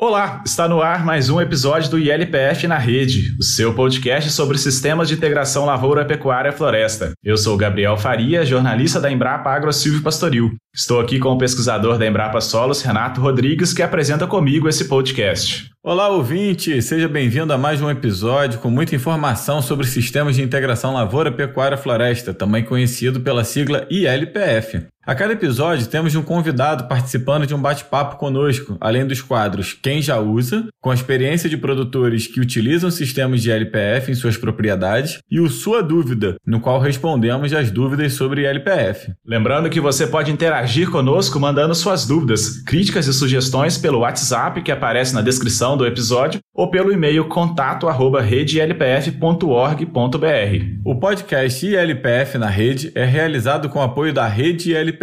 Olá, está no ar mais um episódio do ILPF na Rede, o seu podcast sobre sistemas de integração lavoura, pecuária floresta. Eu sou Gabriel Faria, jornalista da Embrapa Agro Silvio Pastoril. Estou aqui com o pesquisador da Embrapa Solos, Renato Rodrigues, que apresenta comigo esse podcast. Olá, ouvinte! Seja bem-vindo a mais um episódio com muita informação sobre sistemas de integração lavoura, pecuária floresta, também conhecido pela sigla ILPF. A cada episódio temos um convidado participando de um bate-papo conosco, além dos quadros Quem Já Usa, com a experiência de produtores que utilizam sistemas de LPF em suas propriedades, e o Sua Dúvida, no qual respondemos as dúvidas sobre LPF. Lembrando que você pode interagir conosco mandando suas dúvidas, críticas e sugestões pelo WhatsApp que aparece na descrição do episódio ou pelo e-mail contato@redelpf.org.br. O podcast ILPF na Rede é realizado com apoio da Rede ILPF,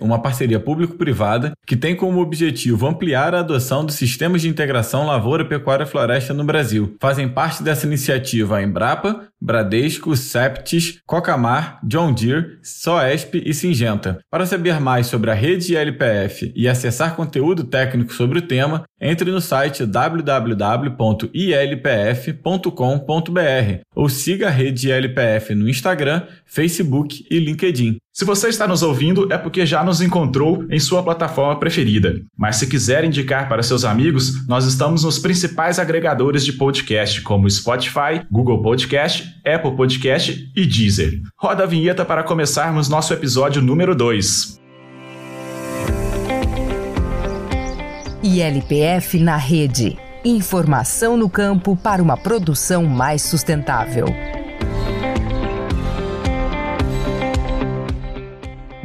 uma parceria público-privada que tem como objetivo ampliar a adoção dos sistemas de integração lavoura, pecuária e floresta no Brasil. Fazem parte dessa iniciativa a Embrapa, Bradesco, Septis, Cocamar, John Deere, Soesp e Singenta. Para saber mais sobre a rede ILPF e acessar conteúdo técnico sobre o tema, entre no site www.ilpf.com.br ou siga a rede ILPF no Instagram, Facebook e LinkedIn. Se você está nos ouvindo, é porque já nos encontrou em sua plataforma preferida. Mas se quiser indicar para seus amigos, nós estamos nos principais agregadores de podcast, como Spotify, Google Podcast, Apple Podcast e Deezer. Roda a vinheta para começarmos nosso episódio número 2. ILPF na rede. Informação no campo para uma produção mais sustentável.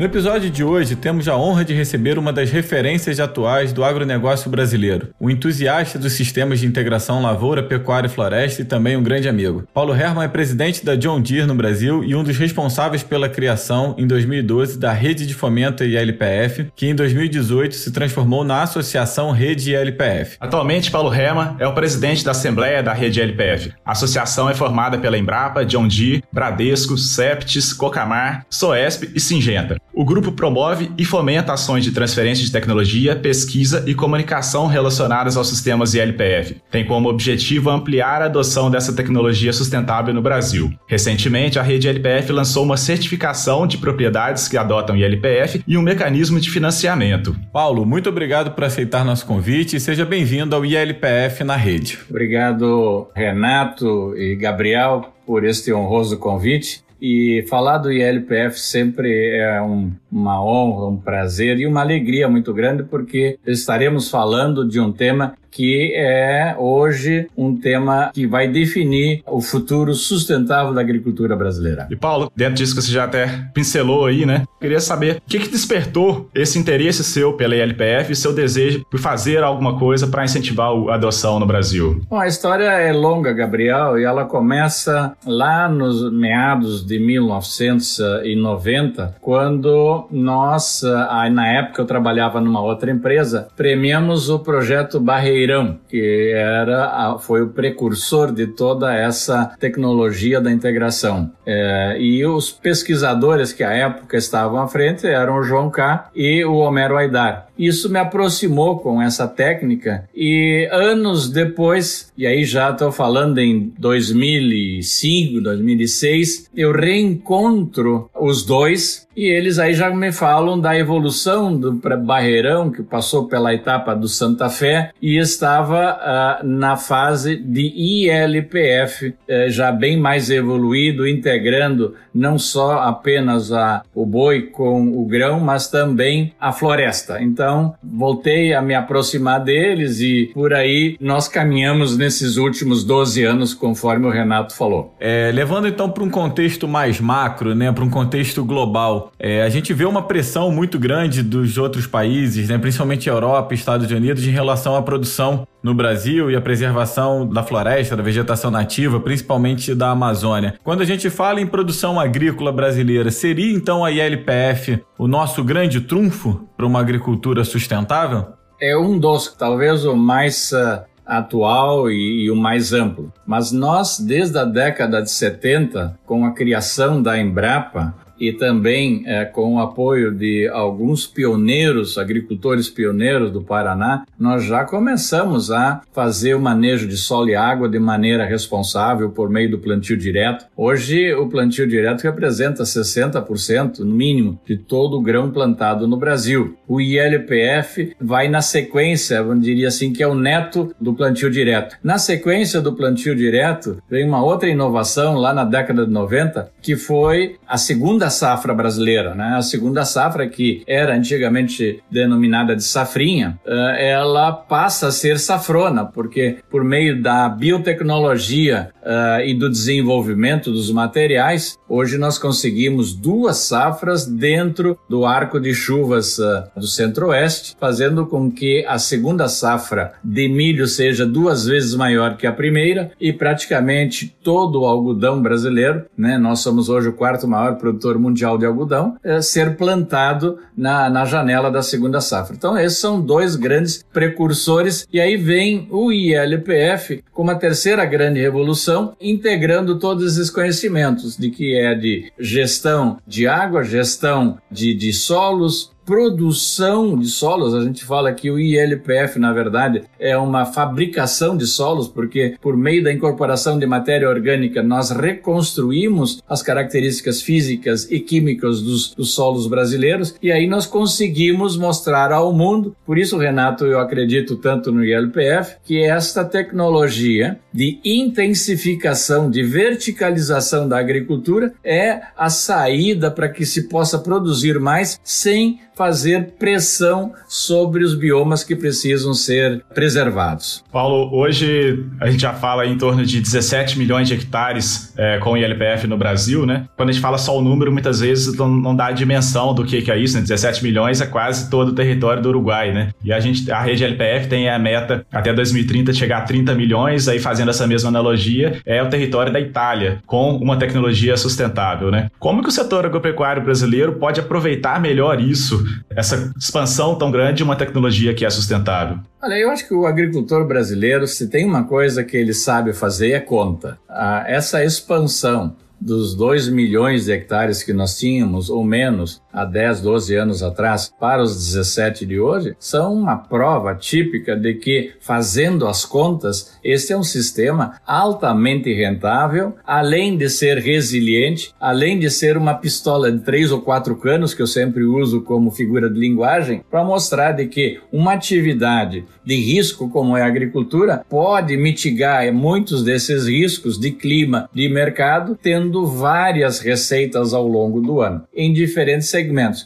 No episódio de hoje, temos a honra de receber uma das referências atuais do agronegócio brasileiro, o entusiasta dos sistemas de integração lavoura, pecuária e floresta e também um grande amigo. Paulo Herman é presidente da John Deere no Brasil e um dos responsáveis pela criação, em 2012, da Rede de Fomento ILPF, que em 2018 se transformou na Associação Rede ILPF. Atualmente, Paulo Herman é o presidente da Assembleia da Rede ILPF. A associação é formada pela Embrapa, John Deere, Bradesco, Septis, Cocamar, Soesp e Singenta. O grupo promove e fomenta ações de transferência de tecnologia, pesquisa e comunicação relacionadas aos sistemas ILPF. Tem como objetivo ampliar a adoção dessa tecnologia sustentável no Brasil. Recentemente, a rede ILPF lançou uma certificação de propriedades que adotam ILPF e um mecanismo de financiamento. Paulo, muito obrigado por aceitar nosso convite e seja bem-vindo ao ILPF na rede. Obrigado, Renato e Gabriel, por este honroso convite. E falar do ILPF sempre é um, uma honra, um prazer e uma alegria muito grande, porque estaremos falando de um tema que é hoje um tema que vai definir o futuro sustentável da agricultura brasileira. E Paulo, dentro disso que você já até pincelou aí, né? Queria saber o que, que despertou esse interesse seu pela ILPF e seu desejo por fazer alguma coisa para incentivar a adoção no Brasil. Bom, a história é longa, Gabriel, e ela começa lá nos meados de 1990, quando nós, na época eu trabalhava numa outra empresa, premiamos o projeto Barreira Que era foi o precursor de toda essa tecnologia da integração. É, e os pesquisadores que à época estavam à frente eram o João K. e o Homero Aidar. Isso me aproximou com essa técnica e anos depois, e aí já estou falando em 2005, 2006, eu reencontro os dois e eles aí já me falam da evolução do Barreirão, que passou pela etapa do Santa Fé e estava uh, na fase de ILPF, uh, já bem mais evoluído, integrando não só apenas a, o boi com o grão, mas também a floresta. Então, voltei a me aproximar deles e por aí nós caminhamos nesses últimos 12 anos, conforme o Renato falou. É, levando então para um contexto mais macro, né, para um contexto global, é, a gente vê uma pressão muito grande dos outros países, né, principalmente Europa e Estados Unidos, em relação à produção no Brasil e a preservação da floresta, da vegetação nativa, principalmente da Amazônia. Quando a gente fala em produção agrícola brasileira, seria então a ILPF o nosso grande trunfo para uma agricultura sustentável? É um dos, talvez o mais uh, atual e, e, o mais amplo. Mas nós, desde a década de 70, com a criação da Embrapa, e também é, com o apoio de alguns pioneiros, agricultores pioneiros do Paraná, nós já começamos a fazer o manejo de solo e água de maneira responsável por meio do plantio direto. Hoje, o plantio direto representa 60%, no mínimo, de todo o grão plantado no Brasil. O ILPF vai na sequência, eu diria assim, que é o neto do plantio direto. Na sequência do plantio direto, vem uma outra inovação lá na década de 90, que foi a segunda safra brasileira, né? A segunda safra que era antigamente denominada de safrinha, eh, ela passa a ser safrona, porque por meio da biotecnologia uh, e do desenvolvimento dos materiais, hoje nós conseguimos duas safras dentro do arco de chuvas uh, do centro-oeste, fazendo com que a segunda safra de milho seja duas vezes maior que a primeira e praticamente todo o algodão brasileiro, né, nós somos hoje o quarto maior produtor mundial de algodão, uh, ser plantado na, na janela da segunda safra. Então, esses são dois grandes precursores, e aí vem o ILPF como a terceira grande revolução, integrando todos esses conhecimentos, de que é de gestão de água, gestão de, de solos, produção de solos, a gente fala que o ILPF, na verdade, é uma fabricação de solos, porque por meio da incorporação de matéria orgânica nós reconstruímos as características físicas e químicas dos, dos solos brasileiros e aí nós conseguimos mostrar ao mundo, por isso, Renato, eu acredito tanto no ILPF, que esta tecnologia de intensificação, de verticalização da agricultura é a saída para que se possa produzir mais sem fazer pressão sobre os biomas que precisam ser preservados. Paulo, hoje a gente já fala em torno de 17 milhões de hectares é, com ILPF no Brasil, né? Quando a gente fala só o número, muitas vezes não, não dá a dimensão do que, que é isso, né? 17 milhões é quase todo o território do Uruguai, né? E a gente, a rede LPF tem a meta até 2030 chegar a 30 milhões, aí fazendo essa mesma analogia, é o território da Itália, com uma tecnologia sustentável, né? Como que o setor agropecuário brasileiro pode aproveitar melhor isso essa expansão tão grande de uma tecnologia que é sustentável? Olha, eu acho que o agricultor brasileiro, se tem uma coisa que ele sabe fazer, é conta. Ah, essa expansão dos 2 milhões de hectares que nós tínhamos, ou menos, há 10, 12 anos atrás, para os 17 de hoje, são uma prova típica de que, fazendo as contas, este é um sistema altamente rentável, além de ser resiliente, além de ser uma pistola de três ou quatro canos, que eu sempre uso como figura de linguagem, para mostrar de que uma atividade de risco como é a agricultura pode mitigar muitos desses riscos de clima, de mercado, tendo várias receitas ao longo do ano, em diferentes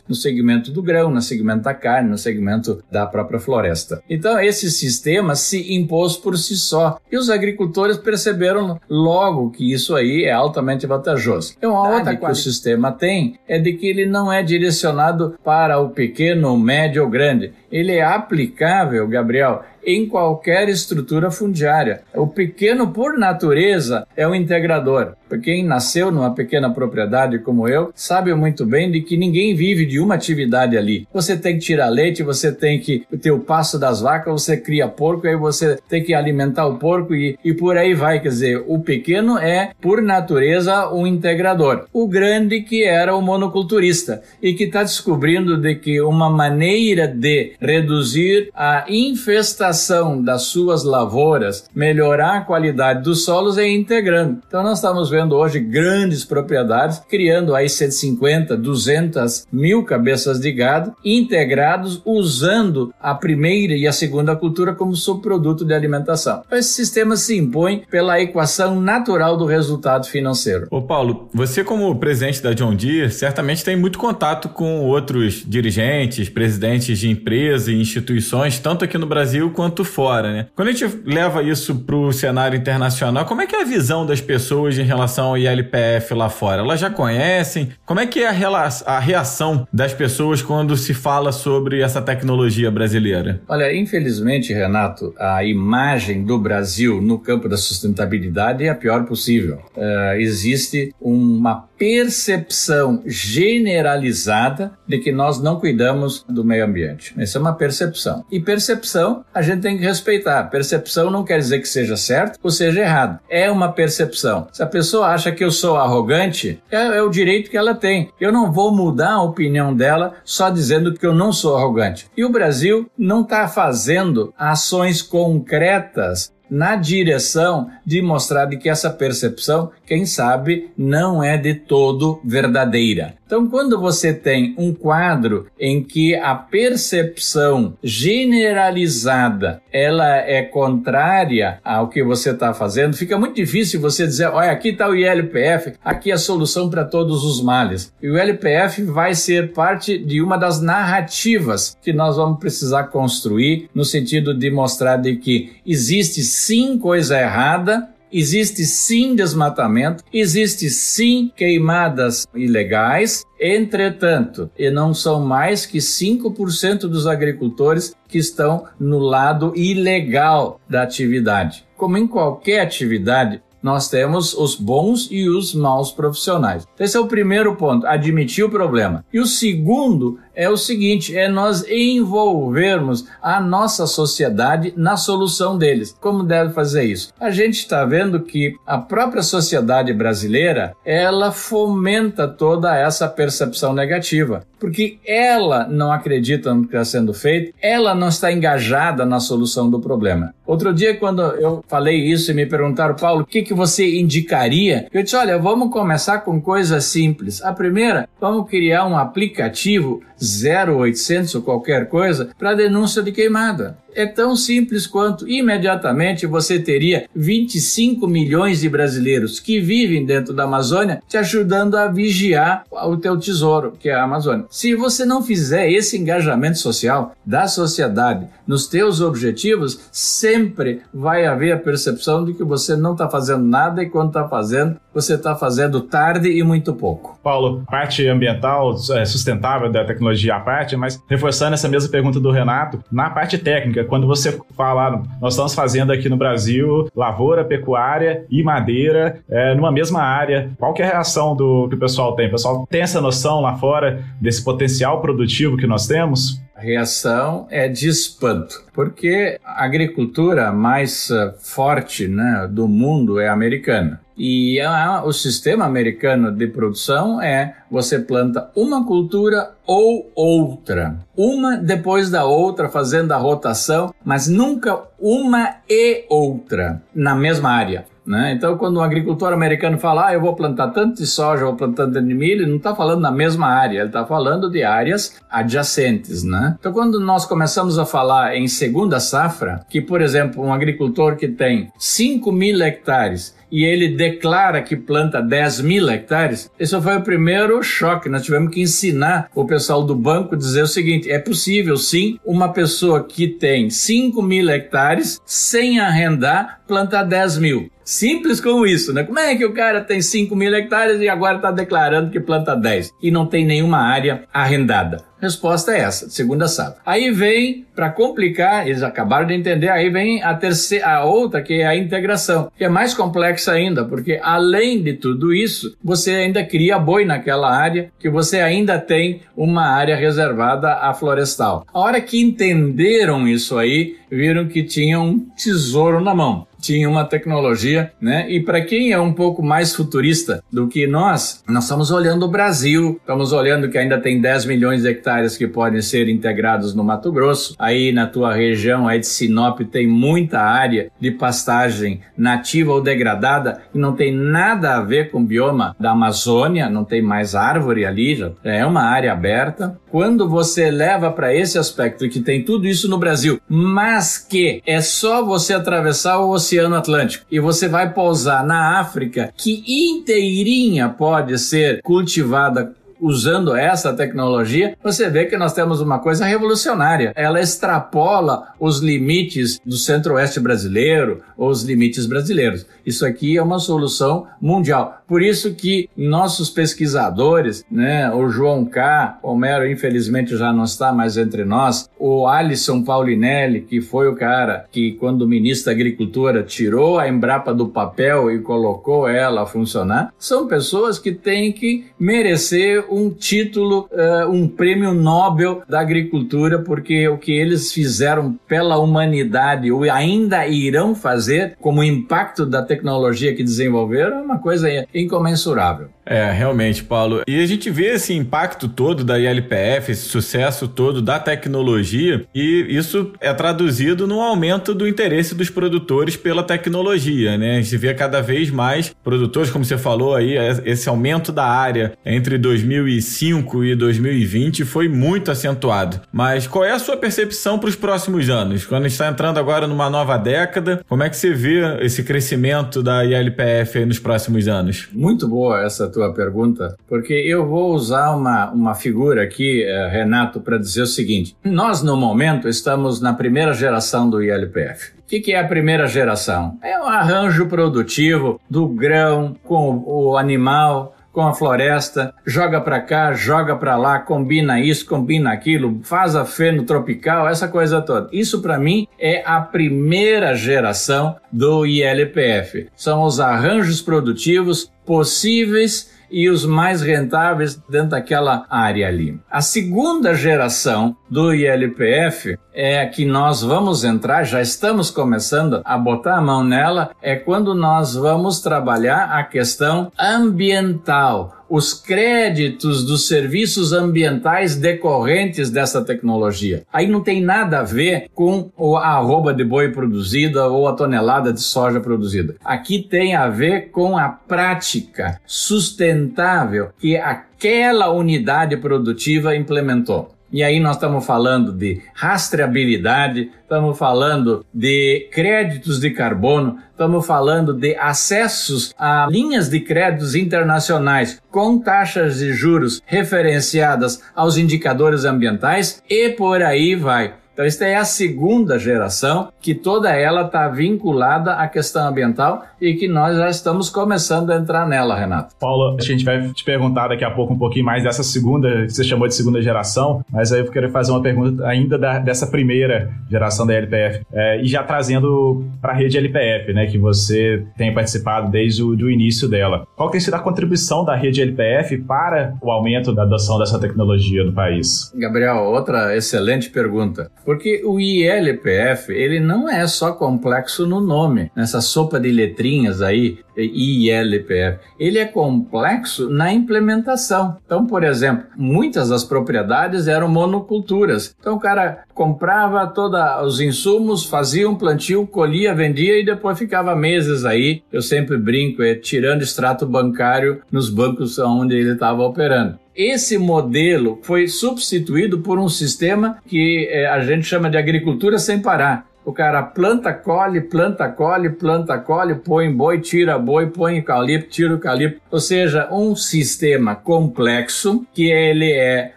no segmento do grão, no segmento da carne, no segmento da própria floresta. Então, esse sistema se impôs por si só e os agricultores perceberam logo que isso aí é altamente vantajoso. Então, a outra que o sistema tem é de que ele não é direcionado para o pequeno, médio ou grande. Ele é aplicável, Gabriel, em qualquer estrutura fundiária. O pequeno, por natureza, é o integrador. Quem nasceu numa pequena propriedade como eu sabe muito bem de que ninguém vive de uma atividade ali. Você tem que tirar leite, você tem que ter o pasto das vacas, você cria porco, aí você tem que alimentar o porco e, e por aí vai. Quer dizer, o pequeno é, por natureza, um integrador. O grande que era o monoculturista e que está descobrindo de que uma maneira de reduzir a infestação das suas lavouras, melhorar a qualidade dos solos é integrando. Então nós estamos vendo hoje grandes propriedades criando aí 150, 200 mil cabeças de gado integrados usando a primeira e a segunda cultura como subproduto de alimentação. Então, esse sistema se impõe pela equação natural do resultado financeiro. Ô Paulo, você como presidente da John Deere certamente tem muito contato com outros dirigentes, presidentes de empresas e instituições, tanto aqui no Brasil quanto fora, né? Quando a gente leva isso para o cenário internacional, como é que é a visão das pessoas em relação ao ILPF lá fora? Elas já conhecem? Como é que é a, a reação das pessoas quando se fala sobre essa tecnologia brasileira? Olha, infelizmente, Renato, a imagem do Brasil no campo da sustentabilidade é a pior possível. Uh, existe uma percepção generalizada de que nós não cuidamos do meio ambiente. Essa é uma percepção. E percepção a gente gente tem que respeitar. Percepção não quer dizer que seja certo ou seja errado. É uma percepção. Se a pessoa acha que eu sou arrogante, é, é o direito que ela tem. Eu não vou mudar a opinião dela só dizendo que eu não sou arrogante. E o Brasil não está fazendo ações concretas na direção de mostrar de que essa percepção, quem sabe, não é de todo verdadeira. Então, quando você tem um quadro em que a percepção generalizada ela é contrária ao que você está fazendo, fica muito difícil você dizer, olha, aqui está o ILPF, aqui é a solução para todos os males. E o ILPF vai ser parte de uma das narrativas que nós vamos precisar construir no sentido de mostrar de que existe sim coisa errada Existe sim desmatamento, existe sim queimadas ilegais, entretanto, e não são mais que 5% dos agricultores que estão no lado ilegal da atividade. Como em qualquer atividade, nós temos os bons e os maus profissionais. Esse é o primeiro ponto, admitir o problema. E o segundo é o seguinte: é nós envolvermos a nossa sociedade na solução deles. Como deve fazer isso? A gente está vendo que a própria sociedade brasileira ela fomenta toda essa percepção negativa, porque ela não acredita no que está sendo feito, ela não está engajada na solução do problema. Outro dia, quando eu falei isso e me perguntaram, Paulo, o que, que você indicaria? Eu disse, olha, vamos começar com coisas simples. A primeira, vamos criar um aplicativo 0800 ou qualquer coisa para denúncia de queimada é tão simples quanto imediatamente você teria 25 milhões de brasileiros que vivem dentro da Amazônia te ajudando a vigiar o teu tesouro, que é a Amazônia. Se você não fizer esse engajamento social da sociedade nos teus objetivos, sempre vai haver a percepção de que você não está fazendo nada e quando está fazendo, você está fazendo tarde e muito pouco. Paulo, parte ambiental é, sustentável da tecnologia à parte, mas reforçando essa mesma pergunta do Renato, na parte técnica, quando você fala, nós estamos fazendo aqui no Brasil lavoura, pecuária e madeira é, numa mesma área, qual que é a reação do que o pessoal tem? O pessoal tem essa noção lá fora desse potencial produtivo que nós temos? A reação é de espanto, porque a agricultura mais eh, forte né, do mundo é americana. E a, o sistema americano de produção é você planta uma cultura ou outra, uma depois da outra, fazendo a rotação, mas nunca uma e outra na mesma área. Né? Então, quando um agricultor americano fala, ah, eu vou plantar tanto de soja, eu vou plantar tanto de milho, ele não está falando na mesma área, ele está falando de áreas adjacentes. Né? Então, quando nós começamos a falar em segunda safra, que, por exemplo, um agricultor que tem 5 mil hectares e ele declara que planta 10 mil hectares, esse foi o primeiro choque. Nós tivemos que ensinar o pessoal do banco a dizer o seguinte: é possível sim uma pessoa que tem 5 mil hectares sem arrendar plantar 10 mil. Simples como isso, né? Como é que o cara tem 5 mil hectares e agora está declarando que planta 10 e não tem nenhuma área arrendada? Resposta é essa, segunda safra. Aí vem, para complicar, eles acabaram de entender, aí vem a terceira, a outra, que é a integração, que é mais complexa ainda, porque além de tudo isso, você ainda cria boi naquela área, que você ainda tem uma área reservada à florestal. A hora que entenderam isso aí, viram que tinha um tesouro na mão tinha uma tecnologia, né? E para quem é um pouco mais futurista do que nós, nós estamos olhando o Brasil, estamos olhando que ainda tem 10 milhões de hectares que podem ser integrados no Mato Grosso. Aí na tua região, aí de Sinop, tem muita área de pastagem nativa ou degradada e não tem nada a ver com o bioma da Amazônia, não tem mais árvore ali, já é uma área aberta. Quando você leva para esse aspecto que tem tudo isso no Brasil, mas que é só você atravessar o oceano Atlântico e você vai pousar na África, que inteirinha pode ser cultivada usando essa tecnologia, você vê que nós temos uma coisa revolucionária. Ela extrapola os limites do centro-oeste brasileiro ou os limites brasileiros. Isso aqui é uma solução mundial. Por isso que nossos pesquisadores, né, o João K, Homero infelizmente já não está mais entre nós, o Alisson Paulinelli, que foi o cara que quando o ministro da Agricultura tirou a Embrapa do papel e colocou ela a funcionar, são pessoas que têm que merecer um título, uh, um prêmio Nobel da agricultura, porque o que eles fizeram pela humanidade ou ainda irão fazer como impacto da tecnologia que desenvolveram é uma coisa incomensurável. É, realmente, Paulo. E a gente vê esse impacto todo da ILPF, esse sucesso todo da tecnologia, e isso é traduzido no aumento do interesse dos produtores pela tecnologia, né? A gente vê cada vez mais produtores, como você falou aí, é, esse aumento da área entre 2005 e 2020 foi muito acentuado. Mas qual é a sua percepção para os próximos anos? Quando está entrando agora numa nova década, como é que você vê esse crescimento da ILPF nos próximos anos? Muito boa essa tua pergunta, porque eu vou usar uma, uma figura aqui, eh, Renato, para dizer o seguinte: nós, no momento, estamos na primeira geração do ILPF. O que, que, é a primeira geração? É um arranjo produtivo do grão com o animal, com a floresta, joga para cá, joga para lá, combina isso, combina aquilo, faz a feno tropical, essa coisa toda. Isso para mim é a primeira geração do ILPF. São os arranjos produtivos possíveis e os mais rentáveis dentro daquela área ali. A segunda geração do ILPF é que nós vamos entrar, já estamos começando a botar a mão nela, é quando nós vamos trabalhar a questão ambiental os créditos dos serviços ambientais decorrentes dessa tecnologia. Aí não tem nada a ver com a arroba de boi produzida ou a tonelada de soja produzida. Aqui tem a ver com a prática sustentável que aquela unidade produtiva implementou. E aí nós estamos falando de rastreabilidade, estamos falando de créditos de carbono, estamos falando de acessos a linhas de créditos internacionais com taxas de juros referenciadas aos indicadores ambientais e por aí vai. Então, esta é a segunda geração que toda ela está vinculada à questão ambiental e que nós já estamos começando a entrar nela, Renato. Paulo, a gente vai te perguntar daqui a pouco um pouquinho mais dessa segunda, que você chamou de segunda geração, mas aí eu quero fazer uma pergunta ainda da, dessa primeira geração da LPF. É, e já trazendo para a rede LPF, né, que você tem participado desde o do início dela. Qual tem sido a contribuição da rede LPF para o aumento da adoção dessa tecnologia no país? Gabriel, outra excelente pergunta. Porque o ILPF, ele não é só complexo no nome, nessa sopa de letrinhas aí, ILPF. Ele é complexo na implementação. Então, por exemplo, muitas das propriedades eram monoculturas. Então, o cara comprava todos os insumos, fazia um plantio, colhia, vendia e depois ficava meses aí. Eu sempre brinco, é tirando extrato bancário nos bancos onde ele estava operando. Esse modelo foi substituído por um sistema que é, a gente chama de agricultura sem parar. O cara planta, colhe, planta, colhe, planta, colhe, põe boi, tira boi, põe eucalipto, tira eucalipto. Ou seja, um sistema complexo que ele é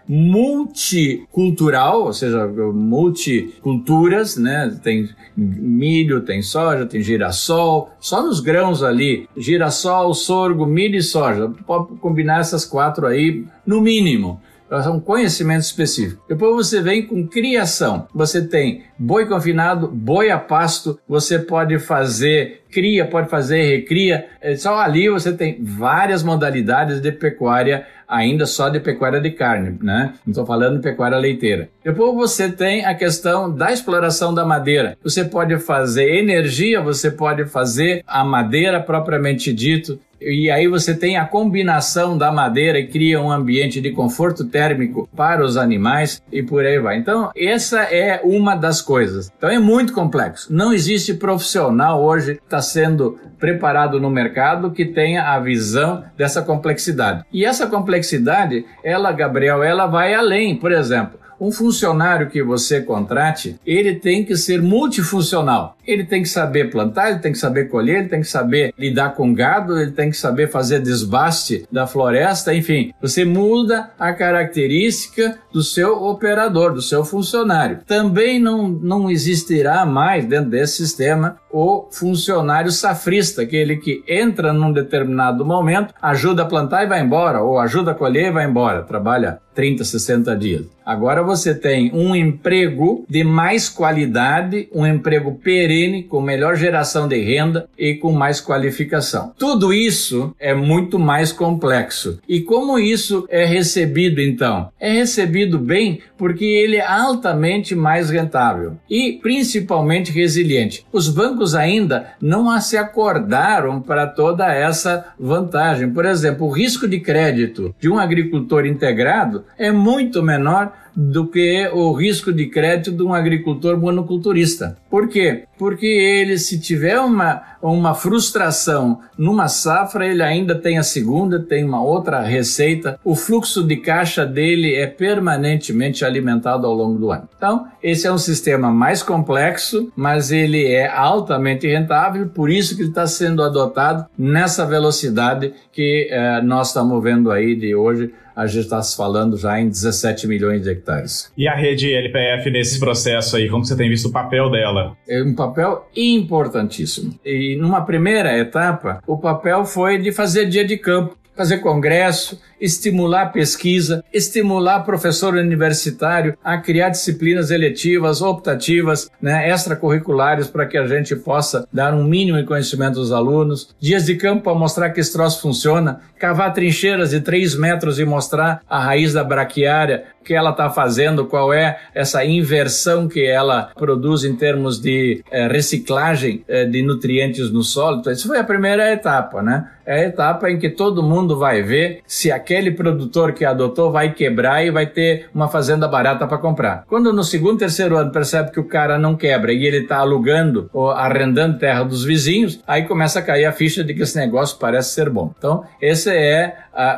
multicultural, ou seja, multiculturas, né? Tem milho, tem soja, tem girassol. Só nos grãos ali, girassol, sorgo, milho e soja. Pode combinar essas quatro aí, no mínimo é um conhecimento específico. Depois você vem com criação. Você tem boi confinado, boi a pasto, você pode fazer cria, pode fazer recria. É, só ali você tem várias modalidades de pecuária, ainda só de pecuária de carne, né? Não estou falando de pecuária leiteira. Depois você tem a questão da exploração da madeira. Você pode fazer energia, você pode fazer a madeira propriamente dito, e aí você tem a combinação da madeira e cria um ambiente de conforto térmico para os animais e por aí vai. Então, essa é uma das coisas. Então é muito complexo. Não existe profissional hoje que está sendo preparado no mercado que tenha a visão dessa complexidade. E essa complexidade, ela, Gabriel, ela vai além. Por exemplo, um funcionário que você contrate, ele tem que ser multifuncional. Ele tem que saber plantar, ele tem que saber colher, ele tem que saber lidar com gado, ele tem que saber fazer desbaste da floresta, enfim. Você muda a característica do seu operador, do seu funcionário. Também não, não existirá mais dentro desse sistema o funcionário safrista, aquele que entra num determinado momento, ajuda a plantar e vai embora, ou ajuda a colher e vai embora, trabalha 30, 60 dias. Agora você tem um emprego de mais qualidade, um emprego perene, com melhor geração de renda e com mais qualificação. Tudo isso é muito mais complexo. E como isso é recebido então? É recebido bem porque ele é altamente mais rentável e principalmente resiliente. Os bancos ainda não se acordaram para toda essa vantagem. Por exemplo, o risco de crédito de um agricultor integrado é muito menor do que o risco de crédito de um agricultor monoculturista. Por quê? Porque ele, se tiver uma, uma frustração numa safra, ele ainda tem a segunda, tem uma outra receita, o fluxo de caixa dele é permanentemente alimentado ao longo do ano. Então, esse é um sistema mais complexo, mas ele é altamente rentável, por isso que ele está sendo adotado nessa velocidade que eh, nós estamos vendo aí de hoje a gente está se falando já em 17 milhões de hectares. E a rede LPF nesse processo aí, como você tem visto o papel dela? É um papel importantíssimo. E numa primeira etapa, o papel foi de fazer dia de campo, fazer congresso, estimular pesquisa, estimular professor universitário a criar disciplinas eletivas, optativas, né, extracurriculares para que a gente possa dar um mínimo de conhecimento aos alunos, dias de campo para mostrar que esse troço funciona, cavar trincheiras de 3 metros e mostrar a raiz da braquiária, que ela está fazendo, qual é essa inversão que ela produz em termos de eh, reciclagem eh, de nutrientes no solo. Então, isso foi a primeira etapa, né? É a etapa em que todo mundo vai ver se aquele produtor que adotou vai quebrar e vai ter uma fazenda barata para comprar. Quando no segundo, terceiro ano percebe que o cara não quebra e ele está alugando ou arrendando terra dos vizinhos, aí começa a cair a ficha de que esse negócio parece ser bom. Então, essa é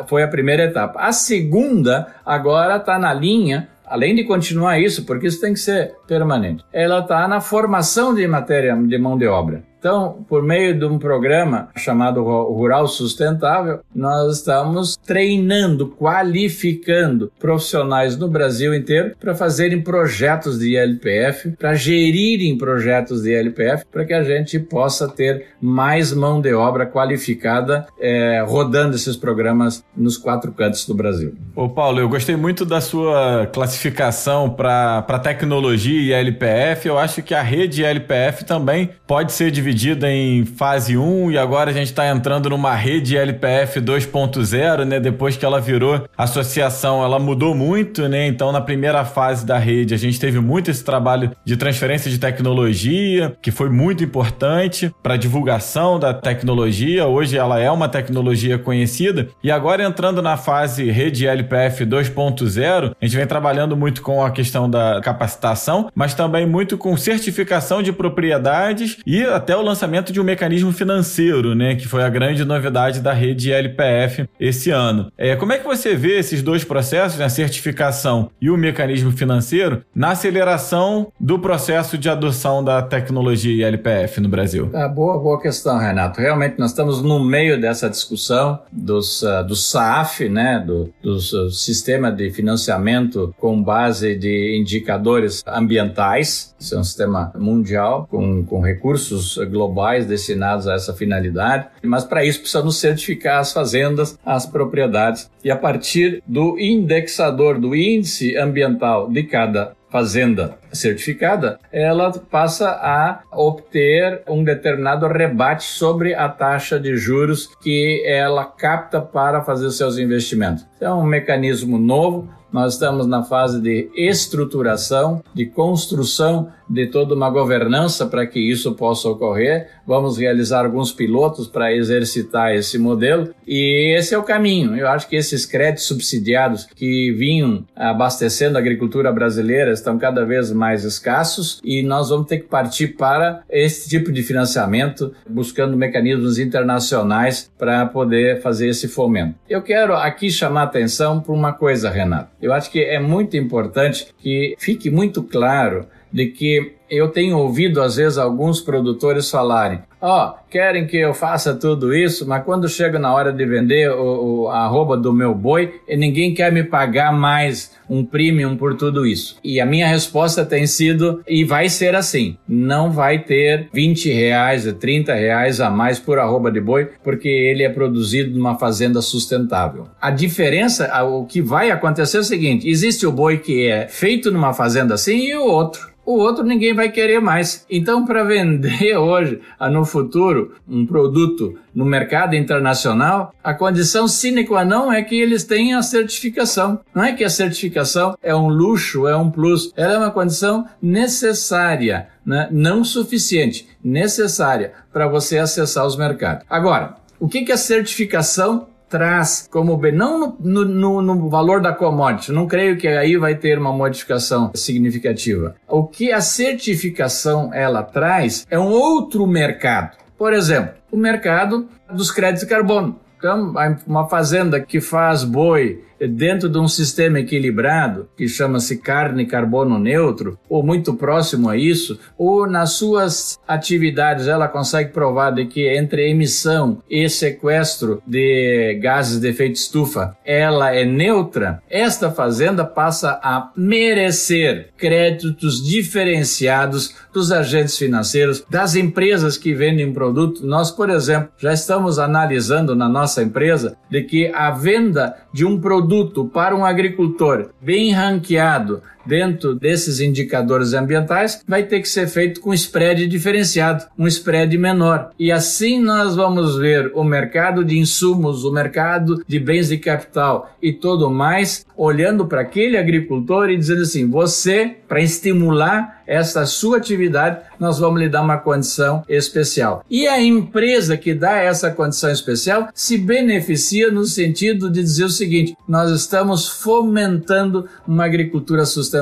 foi a primeira etapa. A segunda agora está na linha além de continuar isso, porque isso tem que ser permanente, ela está na formação de matéria de mão de obra. Então, por meio de um programa chamado Rural Sustentável, nós estamos treinando, qualificando profissionais no Brasil inteiro para fazerem projetos de ILPF, para gerirem projetos de ILPF, para que a gente possa ter mais mão de obra qualificada é, rodando esses programas nos quatro cantos do Brasil. Ô Paulo, eu gostei muito da sua classificação para tecnologia e ILPF. Eu acho que a rede ILPF também pode ser dividida dividida em fase 1 e agora a gente está entrando numa rede LPF 2.0, né? Depois que ela virou associação, ela mudou muito, né? Então, na primeira fase da rede, a gente teve muito esse trabalho de transferência de tecnologia, que foi muito importante para divulgação da tecnologia. Hoje ela é uma tecnologia conhecida. E agora entrando na fase rede LPF 2.0, a gente vem trabalhando muito com a questão da capacitação, mas também muito com certificação de propriedades e até o lançamento de um mecanismo financeiro, né, que foi a grande novidade da rede LPF esse ano. É, como é que você vê esses dois processos, né, a certificação e o mecanismo financeiro, na aceleração do processo de adoção da tecnologia LPF no Brasil? Ah, boa, boa questão, Renato. Realmente nós estamos no meio dessa discussão dos, uh, do SAF, né, do, do uh, sistema de financiamento com base de indicadores ambientais. Isso é um sistema mundial com, com recursos globais destinados a essa finalidade, mas para isso precisamos certificar as fazendas, as propriedades e a partir do indexador do índice ambiental de cada fazenda certificada, ela passa a obter um determinado rebate sobre a taxa de juros que ela capta para fazer os seus investimentos. É um mecanismo novo, nós estamos na fase de estruturação, de construção de toda uma governança para que isso possa ocorrer. Vamos realizar alguns pilotos para exercitar esse modelo e esse é o caminho. Eu acho que esses créditos subsidiados que vinham abastecendo a agricultura brasileira estão cada vez mais escassos e nós vamos ter que partir para esse tipo de financiamento, buscando mecanismos internacionais para poder fazer esse fomento. Eu quero aqui chamar atenção para uma coisa, Renato. Eu acho que é muito importante que fique muito claro de que eu tenho ouvido às vezes alguns produtores falarem: ó, oh, querem que eu faça tudo isso, mas quando chega na hora de vender o, o, a arroba do meu boi, ninguém quer me pagar mais um premium por tudo isso. E a minha resposta tem sido, e vai ser assim, não vai ter 20 reais, 30 reais a mais por arroba de boi, porque ele é produzido numa fazenda sustentável. A diferença, o que vai acontecer é o seguinte, existe o boi que é feito numa fazenda assim e o outro o outro ninguém vai querer mais. Então, para vender hoje, no futuro, um produto no mercado internacional, a condição sine qua non é que eles tenham a certificação. Não é que a certificação é um luxo, é um plus, ela é uma condição necessária, né? não suficiente, necessária para você acessar os mercados. Agora, o que, que a certificação traz como bem, não no, no, no, valor da commodity, não creio que aí vai ter uma modificação significativa. O que a certificação ela traz é um outro mercado. Por exemplo, o mercado dos créditos de carbono. Então, uma fazenda que faz boi dentro de um sistema equilibrado, que chama-se carne carbono neutro, ou muito próximo a isso, ou nas suas atividades ela consegue provar de que entre emissão e sequestro de gases de efeito estufa ela é neutra, esta fazenda passa a merecer créditos diferenciados dos agentes financeiros, das empresas que vendem produto. Nós, por exemplo, já estamos analisando na nossa empresa de que a venda de um produto produto para um agricultor bem ranqueado dentro desses indicadores ambientais vai ter que ser feito com spread diferenciado, um spread menor. E assim nós vamos ver o mercado de insumos, o mercado de bens de capital e tudo mais, olhando para aquele agricultor e dizendo assim: você, para estimular essa sua atividade, nós vamos lhe dar uma condição especial. E a empresa que dá essa condição especial se beneficia no sentido de dizer o seguinte: nós estamos fomentando uma agricultura sustentável.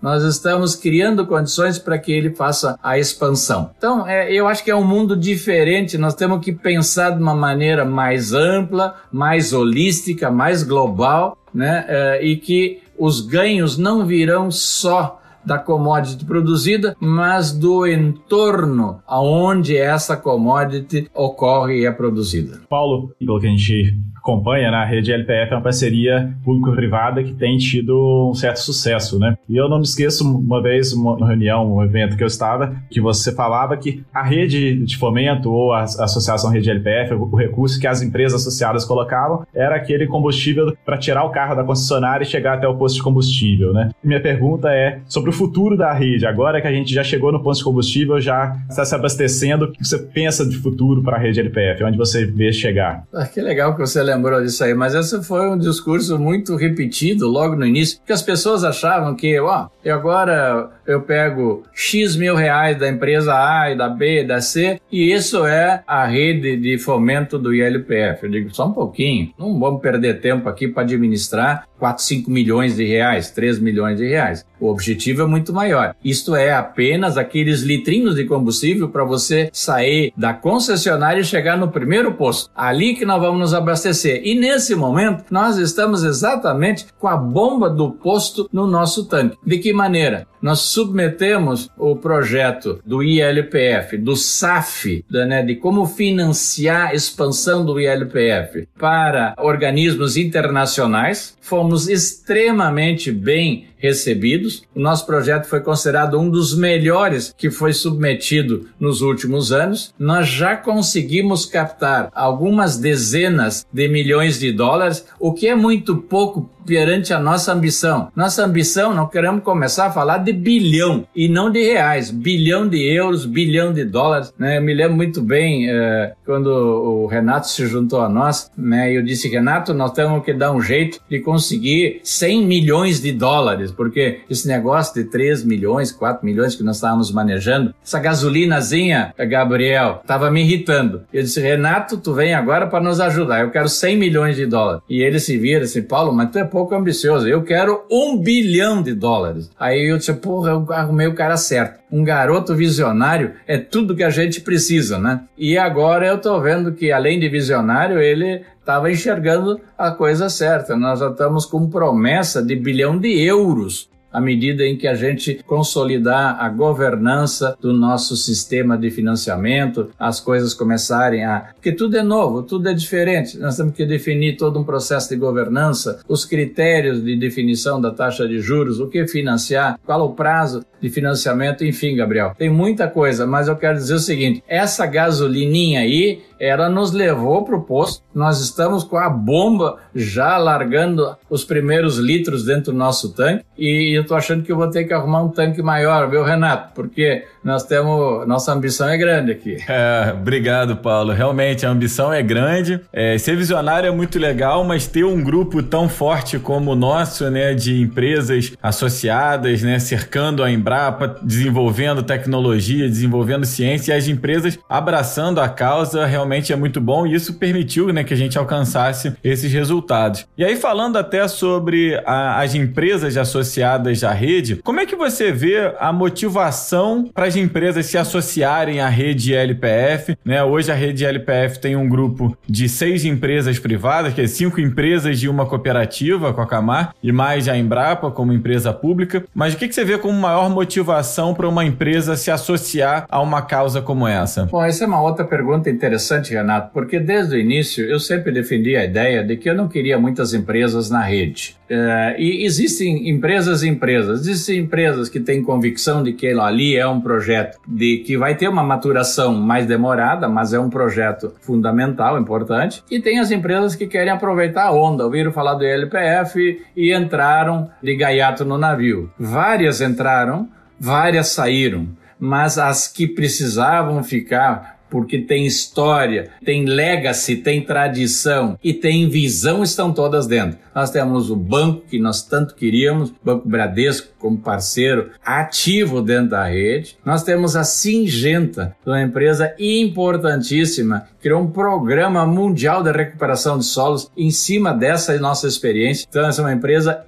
Nós estamos criando condições para que ele faça a expansão. Então, é, eu acho que é um mundo diferente. Nós temos que pensar de uma maneira mais ampla, mais holística, mais global, né? É, e que os ganhos não virão só da commodity produzida, mas do entorno aonde essa commodity ocorre e é produzida. Paulo, pelo que a gente acompanha, né, a rede LPF é uma parceria público-privada que tem tido um certo sucesso, né? E eu não me esqueço, uma vez, uma reunião, um evento que eu estava, que você falava que a rede de fomento ou a associação rede LPF, o recurso que as empresas associadas colocavam, era aquele combustível para tirar o carro da concessionária e chegar até o posto de combustível, né? minha pergunta é sobre o futuro da rede. Agora que a gente já chegou no posto de combustível, já está se abastecendo, o que você pensa de futuro para a rede LPF? Onde você vê chegar? Ah, que legal que você lembrou disso aí, mas esse foi um discurso muito repetido logo no início, que as pessoas achavam que, ó, e agora eu pego X mil reais da empresa A e da B e da C, e isso é a rede de fomento do ILPF. Eu digo, só um pouquinho, não vamos perder tempo aqui para administrar 4, 5 milhões de reais, 3 milhões de reais. O objetivo é muito maior. Isto é apenas aqueles litrinhos de combustível para você sair da concessionária e chegar no primeiro posto. Ali que nós vamos nos abastecer. E nesse momento, nós estamos exatamente com a bomba do posto no nosso tanque. De que maneira? Nós submetemos o projeto do ILPF, do SAF, né, de como financiar a expansão do ILPF para organismos internacionais. Fomos extremamente bem recebidos. O nosso projeto foi considerado um dos melhores que foi submetido nos últimos anos. Nós já conseguimos captar algumas dezenas de milhões de dólares, o que é muito pouco perante a nossa ambição. Nossa ambição, não queremos começar a falar de bilhão e não de reais, bilhão de euros, bilhão de dólares. Né? Eu me lembro muito bem é, quando o Renato se juntou a nós, né? eu disse, Renato, nós temos que dar um jeito de conseguir 100 milhões de dólares porque esse negócio de 3 milhões, 4 milhões que nós estávamos manejando, essa gasolinazinha, Gabriel, estava me irritando. Eu disse, Renato, tu vem agora para nos ajudar, eu quero 100 milhões de dólares. E ele se vira assim, Paulo, mas tu é pouco ambicioso, eu quero um bilhão de dólares. Aí eu disse, porra, eu arrumei o cara certo. Um garoto visionário é tudo que a gente precisa, né? E agora eu tô vendo que além de visionário, ele estava enxergando a coisa certa. Nós já estamos com promessa de bilhão de euros à medida em que a gente consolidar a governança do nosso sistema de financiamento, as coisas começarem a. Porque tudo é novo, tudo é diferente. Nós temos que definir todo um processo de governança, os critérios de definição da taxa de juros, o que financiar, qual o prazo de financiamento, enfim, Gabriel. Tem muita coisa, mas eu quero dizer o seguinte: essa gasolininha aí ela nos levou para o posto. Nós estamos com a bomba já largando os primeiros litros dentro do nosso tanque e eu estou achando que eu vou ter que arrumar um tanque maior, viu, Renato? Porque nós temos nossa ambição é grande aqui. É, obrigado, Paulo. Realmente a ambição é grande. É, ser visionário é muito legal, mas ter um grupo tão forte como o nosso, né, de empresas associadas, né, cercando a Embrapa, desenvolvendo tecnologia, desenvolvendo ciência e as empresas abraçando a causa realmente é muito bom e isso permitiu né, que a gente alcançasse esses resultados. E aí, falando até sobre a, as empresas associadas à rede, como é que você vê a motivação para as empresas se associarem à rede LPF? Né? Hoje a rede LPF tem um grupo de seis empresas privadas, que é cinco empresas de uma cooperativa, com a Camar, e mais a Embrapa como empresa pública. Mas o que, que você vê como maior motivação para uma empresa se associar a uma causa como essa? Bom, essa é uma outra pergunta interessante Renato, porque desde o início eu sempre defendi a ideia de que eu não queria muitas empresas na rede. É, e existem empresas e empresas. Existem empresas que têm convicção de que ali é um projeto de que vai ter uma maturação mais demorada, mas é um projeto fundamental, importante. E tem as empresas que querem aproveitar a onda, ouviram falar do LPF e entraram de gaiato no navio. Várias entraram, várias saíram mas as que precisavam ficar porque tem história, tem legacy, tem tradição e tem visão, estão todas dentro. Nós temos o banco que nós tanto queríamos, Banco Bradesco como parceiro ativo dentro da rede. Nós temos a Singenta, uma empresa importantíssima, criou um programa mundial de recuperação de solos em cima dessa nossa experiência. Então, essa é uma empresa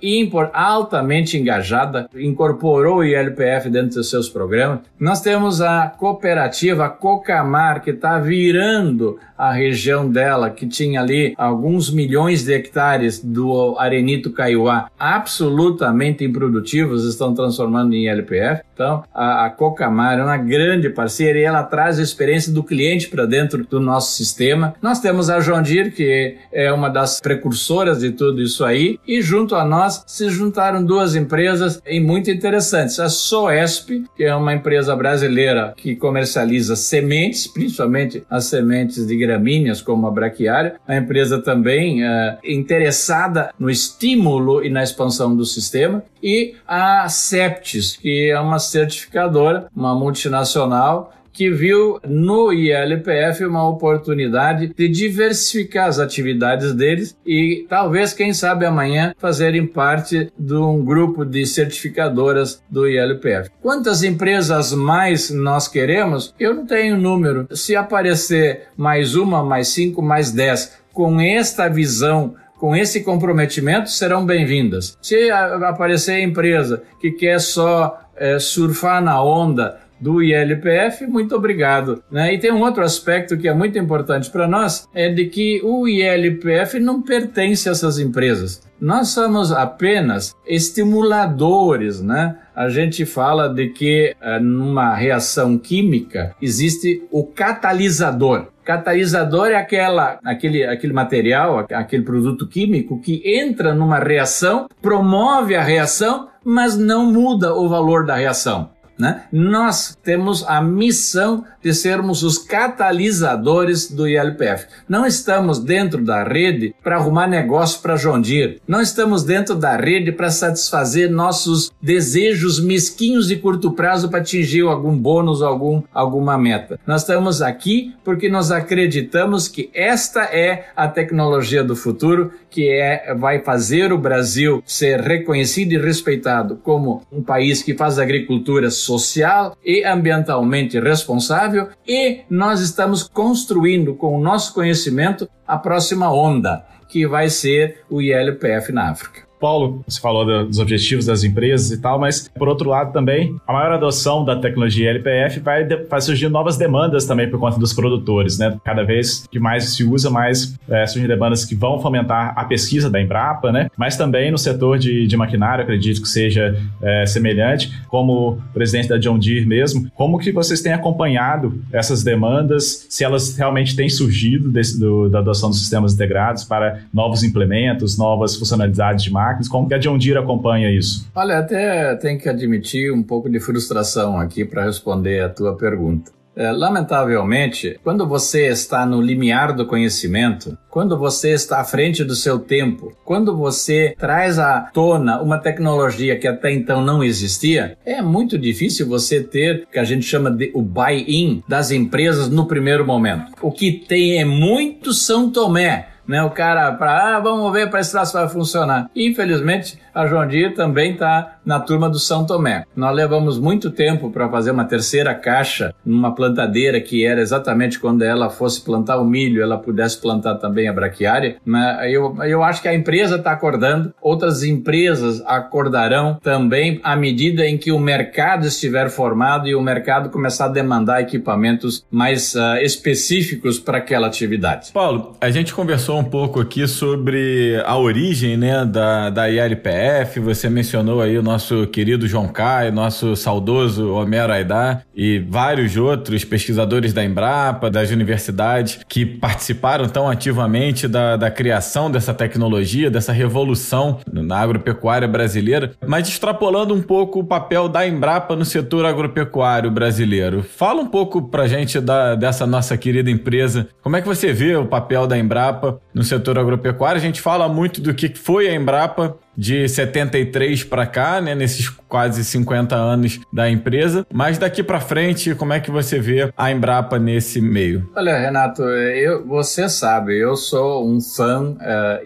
altamente engajada, incorporou o ILPF dentro dos seus programas. Nós temos a cooperativa Cocamar, que está virando a região dela, que tinha ali alguns milhões de hectares do Arenito Caiuá absolutamente improdutivos, estão transformando em LPF. Então, a, a Cocamar é uma grande parceira e ela traz a experiência do cliente para dentro do nosso sistema. Nós temos a Jondir, que é uma das precursoras de tudo isso aí, e junto a nós se juntaram duas empresas e muito interessantes. A Soesp, que é uma empresa brasileira que comercializa sementes, principalmente as sementes de gramíneas, como a braquiária. A empresa também é interessada no estímulo e na expansão do sistema. E a Septis, que é uma certificadora, uma multinacional que viu no ILPF uma oportunidade de diversificar as atividades deles e talvez, quem sabe amanhã, fazerem parte de um grupo de certificadoras do ILPF. Quantas empresas mais nós queremos? Eu não tenho número. Se aparecer mais uma, mais cinco, mais dez, com esta visão com esse comprometimento serão bem-vindas. Se aparecer empresa que quer só é, surfar na onda do ILPF, muito obrigado. Né? E tem um outro aspecto que é muito importante para nós, é de que o ILPF não pertence a essas empresas. Nós somos apenas estimuladores, né? A gente fala de que eh, numa reação química existe o catalisador. Catalisador é aquela, aquele, aquele material, aquele produto químico que entra numa reação, promove a reação, mas não muda o valor da reação. Né? Nós temos a missão de sermos os catalisadores do ILPF. Não estamos dentro da rede para arrumar negócio para Jondir. Não estamos dentro da rede para satisfazer nossos desejos mesquinhos de curto prazo para atingir algum bônus, algum, alguma meta. Nós estamos aqui porque nós acreditamos que esta é a tecnologia do futuro que é, vai fazer o Brasil ser reconhecido e respeitado como um país que faz agricultura social e ambientalmente responsável e nós estamos construindo com o nosso conhecimento a próxima onda, que vai ser o ILPF na África. Paulo, você falou dos objetivos das empresas e tal, mas por outro lado também, a maior adoção da tecnologia LPF vai, vai surgir novas demandas também por conta dos produtores, né? Cada vez que mais se usa, mais é, surgem demandas que vão fomentar a pesquisa da Embrapa, né? Mas também no setor de, de maquinário, acredito que seja é, semelhante, como presidente da John Deere mesmo, como que vocês têm acompanhado essas demandas, se elas realmente têm surgido desse, do, da adoção dos sistemas integrados para novos implementos, novas funcionalidades de máquina, máquinas. Como que a John Deere acompanha isso? Olha, até tenho que admitir um pouco de frustração aqui para responder a tua pergunta. É, lamentavelmente, quando você está no limiar do conhecimento, quando você está à frente do seu tempo, quando você traz à tona uma tecnologia que até então não existia, é muito difícil você ter o que a gente chama de o buy-in das empresas no primeiro momento. O que tem é muito São Tomé né? O cara para, ah, vamos ver para esse traço vai funcionar. Infelizmente, a Deere também está na turma do São Tomé. Nós levamos muito tempo para fazer uma terceira caixa numa plantadeira que era exatamente quando ela fosse plantar o milho, ela pudesse plantar também a braquiária. Mas eu, eu acho que a empresa está acordando, outras empresas acordarão também à medida em que o mercado estiver formado e o mercado começar a demandar equipamentos mais uh, específicos para aquela atividade. Paulo, a gente conversou um pouco aqui sobre a origem né, da, da ILPE você mencionou aí o nosso querido João Caio, nosso saudoso Homero Aidar e vários outros pesquisadores da Embrapa, das universidades, que participaram tão ativamente da, da criação dessa tecnologia, dessa revolução na agropecuária brasileira, mas extrapolando um pouco o papel da Embrapa no setor agropecuário brasileiro. Fala um pouco pra gente da, dessa nossa querida empresa. Como é que você vê o papel da Embrapa no setor agropecuário? A gente fala muito do que foi a Embrapa, de 73 para cá, né, nesses quase 50 anos da empresa. Mas daqui para frente, como é que você vê a Embrapa nesse meio? Olha, Renato, eu, você sabe, eu sou um fã uh,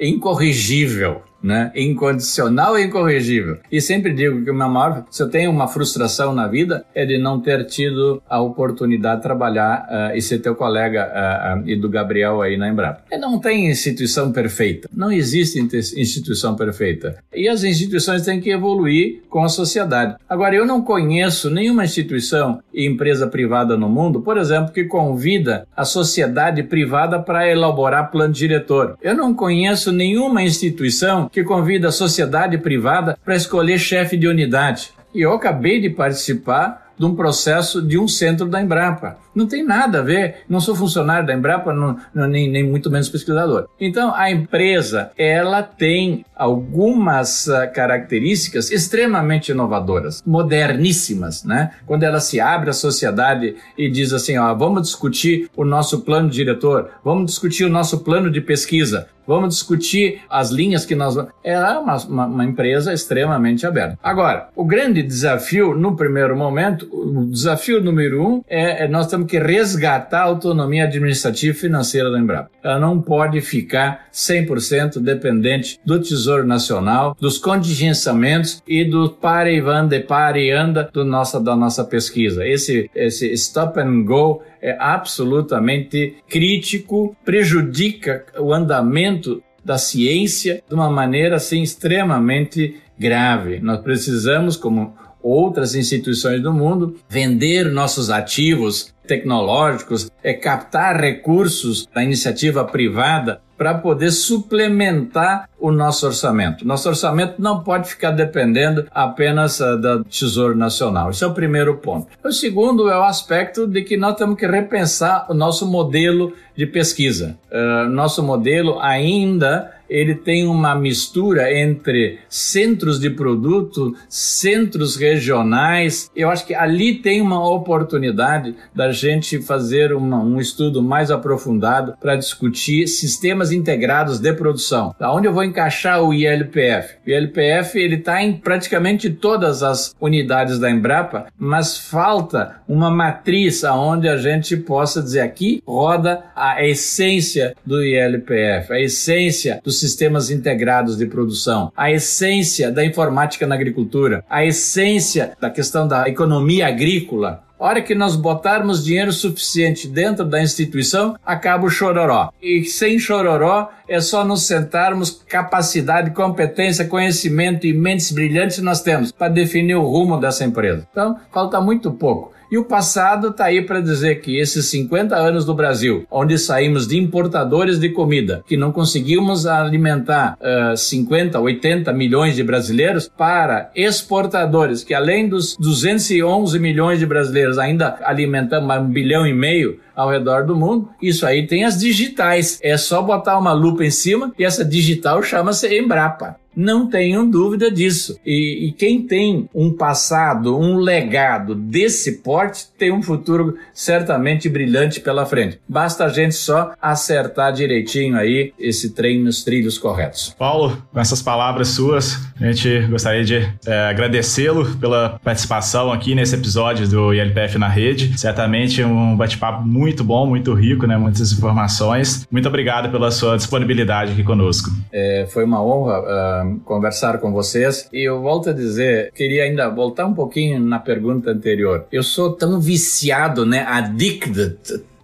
incorrigível né? Incondicional e incorrigível. E sempre digo que o meu maior, se eu tenho uma frustração na vida, é de não ter tido a oportunidade de trabalhar uh, e ser teu colega uh, uh, e do Gabriel aí na Embrapa. E não tem instituição perfeita. Não existe instituição perfeita. E as instituições têm que evoluir com a sociedade. Agora, eu não conheço nenhuma instituição e empresa privada no mundo, por exemplo, que convida a sociedade privada para elaborar plano diretor. Eu não conheço nenhuma instituição que convida a sociedade privada para escolher chefe de unidade. E eu acabei de participar de um processo de um centro da Embrapa. Não tem nada a ver, não sou funcionário da Embrapa, não, não, nem, nem muito menos pesquisador. Então, a empresa, ela tem algumas uh, características extremamente inovadoras, moderníssimas, né? Quando ela se abre à sociedade e diz assim, ó, vamos discutir o nosso plano diretor, vamos discutir o nosso plano de pesquisa, vamos discutir as linhas que nós vamos. Ela é uma, uma, uma, empresa extremamente aberta. Agora, o grande desafio, no primeiro momento, o desafio número um é, é nós temos que resgatar a autonomia administrativa e financeira da Embrapa. Ela não pode ficar 100% dependente do Tesouro Nacional, dos contingenciamentos e do pare e vande, pare e anda do nossa, da nossa pesquisa. Esse, esse stop and go é absolutamente crítico, prejudica o andamento da ciência de uma maneira assim extremamente grave. Nós precisamos, como outras instituições do mundo, vender nossos ativos tecnológicos, é captar recursos da iniciativa privada para poder suplementar o nosso orçamento. Nosso orçamento não pode ficar dependendo apenas uh, do Tesouro Nacional. Esse é o primeiro ponto. O segundo é o aspecto de que nós temos que repensar o nosso modelo de pesquisa. Uh, nosso modelo ainda ele tem uma mistura entre centros de produto, centros regionais. Eu acho que ali tem uma oportunidade da gente fazer uma, um estudo mais aprofundado para discutir sistemas integrados de produção. Aonde eu vou encaixar o ILPF? O ILPF ele está em praticamente todas as unidades da Embrapa, mas falta uma matriz aonde a gente possa dizer aqui roda a essência do ILPF, a essência dos sistemas integrados de produção, a essência da informática na agricultura, a essência da questão da economia agrícola, hora que nós botarmos dinheiro suficiente dentro da instituição, acaba o chororó. E sem chororó é só nos sentarmos, capacidade, competência, conhecimento e mentes brilhantes nós temos para definir o rumo dessa empresa. Então, falta muito pouco. E o passado está aí para dizer que esses 50 anos do Brasil, onde saímos de importadores de comida, que não conseguimos alimentar uh, 50, 80 milhões de brasileiros, para exportadores, que além dos 211 milhões de brasileiros ainda alimentamos um bilhão e meio, ao redor do mundo. Isso aí tem as digitais. É só botar uma lupa em cima e essa digital chama-se Embrapa. Não tenham dúvida disso. E, e, quem tem um passado, um legado desse porte, tem um futuro certamente brilhante pela frente. Basta a gente só acertar direitinho aí esse trem nos trilhos corretos. Paulo, com essas palavras suas, a gente gostaria de é, agradecê-lo pela participação aqui nesse episódio do ILPF na Rede. Certamente um bate-papo muito bom, muito rico, né? Muitas informações. Muito obrigado pela sua disponibilidade aqui conosco. É, foi uma honra. Uh conversar com vocês. E eu volto a dizer, queria ainda voltar um pouquinho na pergunta anterior. Eu sou tão viciado, né, addicted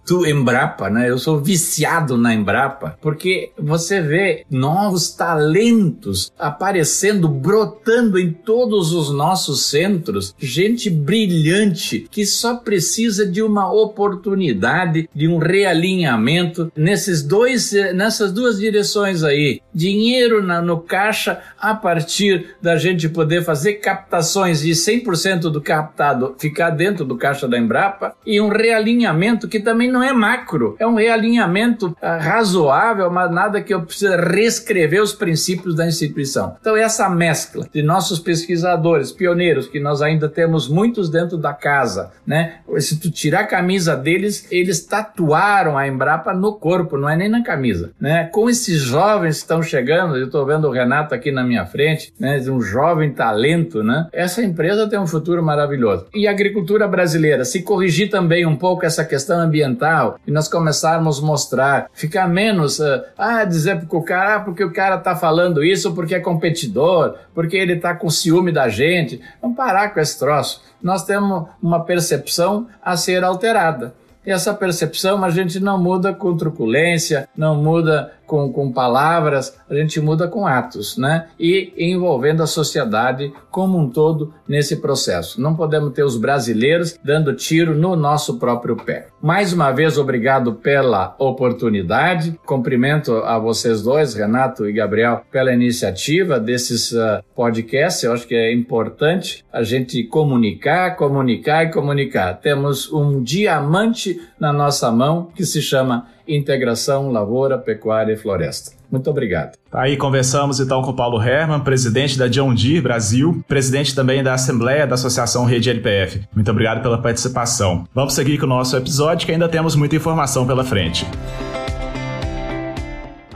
do Embrapa, né? Eu sou viciado na Embrapa, porque você vê novos talentos aparecendo, brotando em todos os nossos centros, gente brilhante que só precisa de uma oportunidade, de um realinhamento nesses dois, nessas duas direções aí. Dinheiro na, no caixa a partir da gente poder fazer captações e 100% do captado ficar dentro do caixa da Embrapa e um realinhamento que também não não é macro, é um realinhamento uh, razoável, mas nada que eu precise reescrever os princípios da instituição. Então, essa mescla de nossos pesquisadores, pioneiros, que nós ainda temos muitos dentro da casa, né? Se tu tirar a camisa deles, eles tatuaram a Embrapa no corpo, não é nem na camisa, né? Com esses jovens que estão chegando, eu estou vendo o Renato aqui na minha frente, né? Um jovem talento, né? Essa empresa tem um futuro maravilhoso. E a agricultura brasileira, se corrigir também um pouco essa questão ambiental, e nós começarmos a mostrar, ficar menos, uh, ah, dizer porque o cara, ah, porque o cara tá falando isso porque é competidor, porque ele tá com ciúme da gente. Vamos parar com esse troço. Nós temos uma percepção a ser alterada. E essa percepção a gente não muda com truculência, não muda com, com palavras, a gente muda com atos, né? E envolvendo a sociedade como um todo nesse processo. Não podemos ter os brasileiros dando tiro no nosso próprio pé. Mais uma vez, obrigado pela oportunidade. Cumprimento a vocês dois, Renato e Gabriel, pela iniciativa desses uh, podcasts. Eu acho que é importante a gente comunicar, comunicar e comunicar. Temos um diamante na nossa mão que se chama integração lavoura, pecuária e floresta. Muito obrigado. Tá aí conversamos então com Paulo Herman, presidente da John Deere Brasil, presidente também da Assembleia da Associação Rede LPF. Muito obrigado pela participação. Vamos seguir com o nosso episódio que ainda temos muita informação pela frente.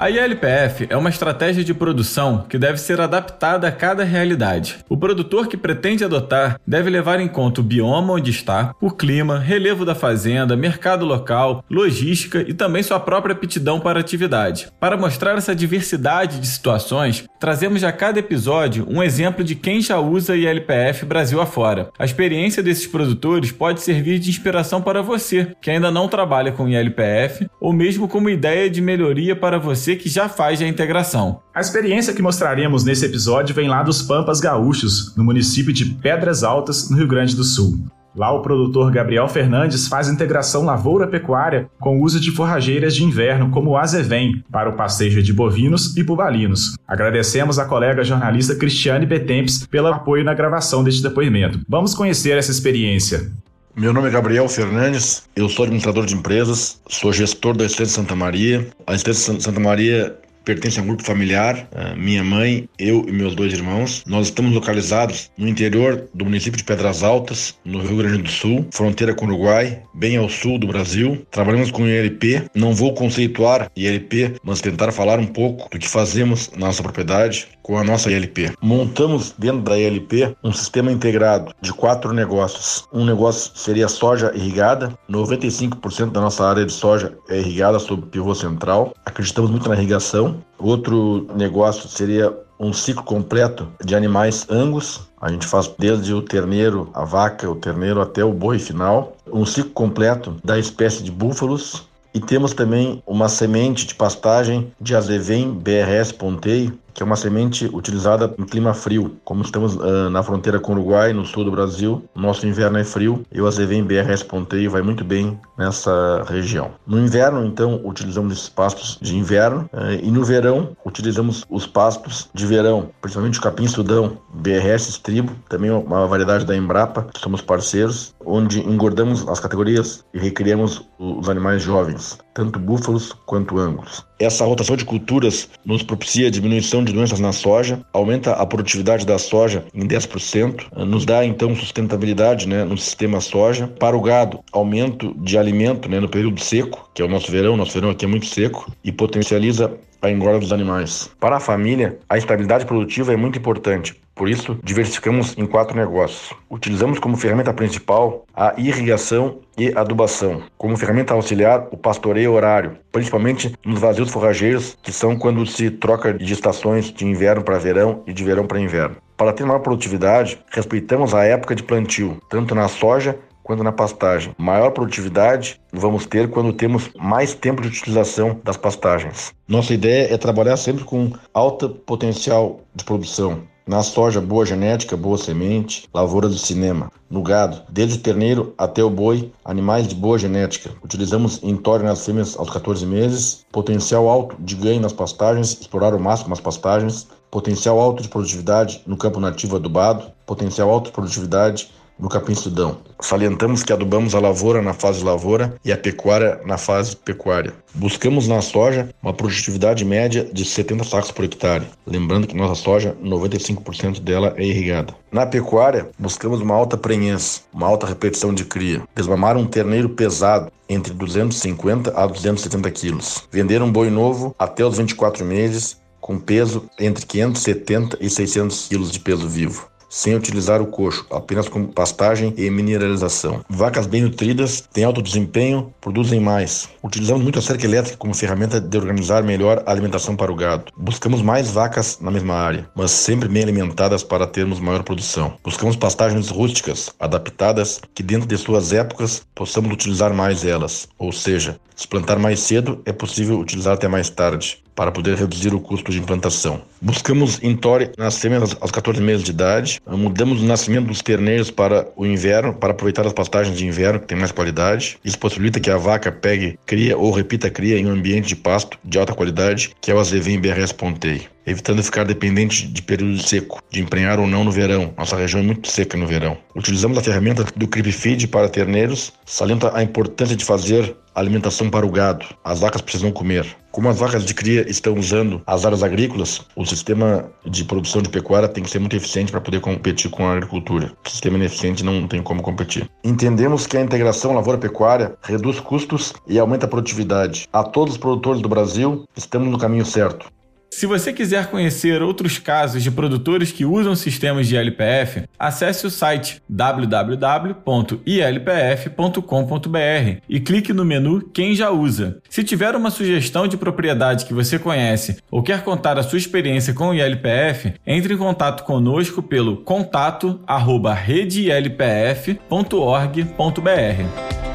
A ILPF é uma estratégia de produção que deve ser adaptada a cada realidade. O produtor que pretende adotar deve levar em conta o bioma onde está, o clima, relevo da fazenda, mercado local, logística e também sua própria aptidão para a atividade. Para mostrar essa diversidade de situações, trazemos a cada episódio um exemplo de quem já usa ILPF Brasil afora. A experiência desses produtores pode servir de inspiração para você que ainda não trabalha com ILPF ou mesmo como ideia de melhoria para você você que já faz a integração. A experiência que mostraremos nesse episódio vem lá dos Pampas Gaúchos, no município de Pedras Altas, no Rio Grande do Sul. Lá, o produtor Gabriel Fernandes faz integração lavoura-pecuária com o uso de forrageiras de inverno como o azevém para o passeio de bovinos e bubalinos. Agradecemos à colega jornalista Cristiane Betempes pelo apoio na gravação deste depoimento. Vamos conhecer essa experiência. Meu nome é Gabriel Fernandes, eu sou administrador de empresas, sou gestor da Estância Santa Maria. A Estância Santa Maria pertence a um grupo familiar, eh, minha mãe, eu e meus dois irmãos. Nós estamos localizados no interior do município de Pedras Altas, no Rio Grande do Sul, fronteira com o Uruguai, bem ao sul do Brasil. Trabalhamos com ILP. Não vou conceituar ILP, mas tentar falar um pouco do que fazemos na nossa propriedade com a nossa ILP. Montamos dentro da ILP um sistema integrado de quatro negócios. Um negócio seria soja irrigada, 95% da nossa área de soja é irrigada sob pivô central. Acreditamos muito na irrigação. Outro negócio seria um ciclo completo de animais angus, A gente faz desde o terneiro, a vaca, o terneiro até o boi final, um ciclo completo da espécie de búfalos. E temos também uma semente de pastagem de azevém BRS ponteio, que é uma semente utilizada em clima frio. Como estamos uh, na fronteira com o Uruguai, no sul do Brasil, nosso inverno é frio e o azevém BRS Ponteio vai muito bem nessa região. No inverno, então, utilizamos esses pastos de inverno uh, e no verão utilizamos os pastos de verão, principalmente o capim sudão BRS Estribo, também uma variedade da Embrapa, somos parceiros, onde engordamos as categorias e recriamos os animais jovens, tanto búfalos quanto ângulos. Essa rotação de culturas nos propicia a diminuição de doenças na soja, aumenta a produtividade da soja em 10%, nos dá então sustentabilidade né, no sistema soja. Para o gado, aumento de alimento né, no período seco, que é o nosso verão, nosso verão aqui é muito seco, e potencializa a engorda dos animais. Para a família, a estabilidade produtiva é muito importante. Por isso, diversificamos em quatro negócios. Utilizamos como ferramenta principal a irrigação e adubação. Como ferramenta auxiliar, o pastoreio horário, principalmente nos vazios forrageiros, que são quando se troca de estações de inverno para verão e de verão para inverno. Para ter maior produtividade, respeitamos a época de plantio, tanto na soja quanto na pastagem. Maior produtividade vamos ter quando temos mais tempo de utilização das pastagens. Nossa ideia é trabalhar sempre com alta potencial de produção. Na soja, boa genética, boa semente, lavoura do cinema. No gado, desde o terneiro até o boi, animais de boa genética. Utilizamos entório nas fêmeas aos 14 meses, potencial alto de ganho nas pastagens, explorar o máximo as pastagens, potencial alto de produtividade no campo nativo adubado, potencial alto de produtividade no capim sudão. Salientamos que adubamos a lavoura na fase lavoura e a pecuária na fase pecuária. Buscamos na soja uma produtividade média de 70 sacos por hectare. Lembrando que nossa soja, 95% dela é irrigada. Na pecuária, buscamos uma alta prenhez, uma alta repetição de cria. Desmamar um terneiro pesado entre 250 a 270 quilos. Vender um boi novo até os 24 meses com peso entre 570 e 600 quilos de peso vivo sem utilizar o coxo, apenas com pastagem e mineralização. Vacas bem nutridas têm alto desempenho, produzem mais. Utilizamos muito a cerca elétrica como ferramenta de organizar melhor a alimentação para o gado. Buscamos mais vacas na mesma área, mas sempre bem alimentadas para termos maior produção. Buscamos pastagens rústicas, adaptadas, que dentro de suas épocas possamos utilizar mais elas. Ou seja, se plantar mais cedo, é possível utilizar até mais tarde para poder reduzir o custo de implantação. Buscamos Intore nas fêmeas aos 14 meses de idade, mudamos o nascimento dos terneiros para o inverno, para aproveitar as pastagens de inverno, que tem mais qualidade. Isso possibilita que a vaca pegue cria ou repita cria em um ambiente de pasto de alta qualidade, que é o azevém BRS Pontei evitando ficar dependente de período seco, de emprenhar ou não no verão. Nossa região é muito seca no verão. Utilizamos a ferramenta do Creep Feed para terneiros, salienta a importância de fazer alimentação para o gado. As vacas precisam comer. Como as vacas de cria estão usando as áreas agrícolas, o sistema de produção de pecuária tem que ser muito eficiente para poder competir com a agricultura. O sistema ineficiente não tem como competir. Entendemos que a integração lavoura-pecuária reduz custos e aumenta a produtividade. A todos os produtores do Brasil, estamos no caminho certo. Se você quiser conhecer outros casos de produtores que usam sistemas de ILPF, acesse o site www.ilpf.com.br e clique no menu Quem já usa. Se tiver uma sugestão de propriedade que você conhece ou quer contar a sua experiência com o ILPF, entre em contato conosco pelo contato@redeilpf.org.br.